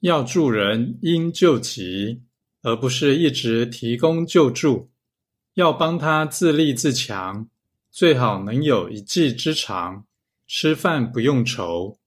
要助人应救急而不是一直提供救助。要帮他自立自强最好能有一技之长吃饭不用愁。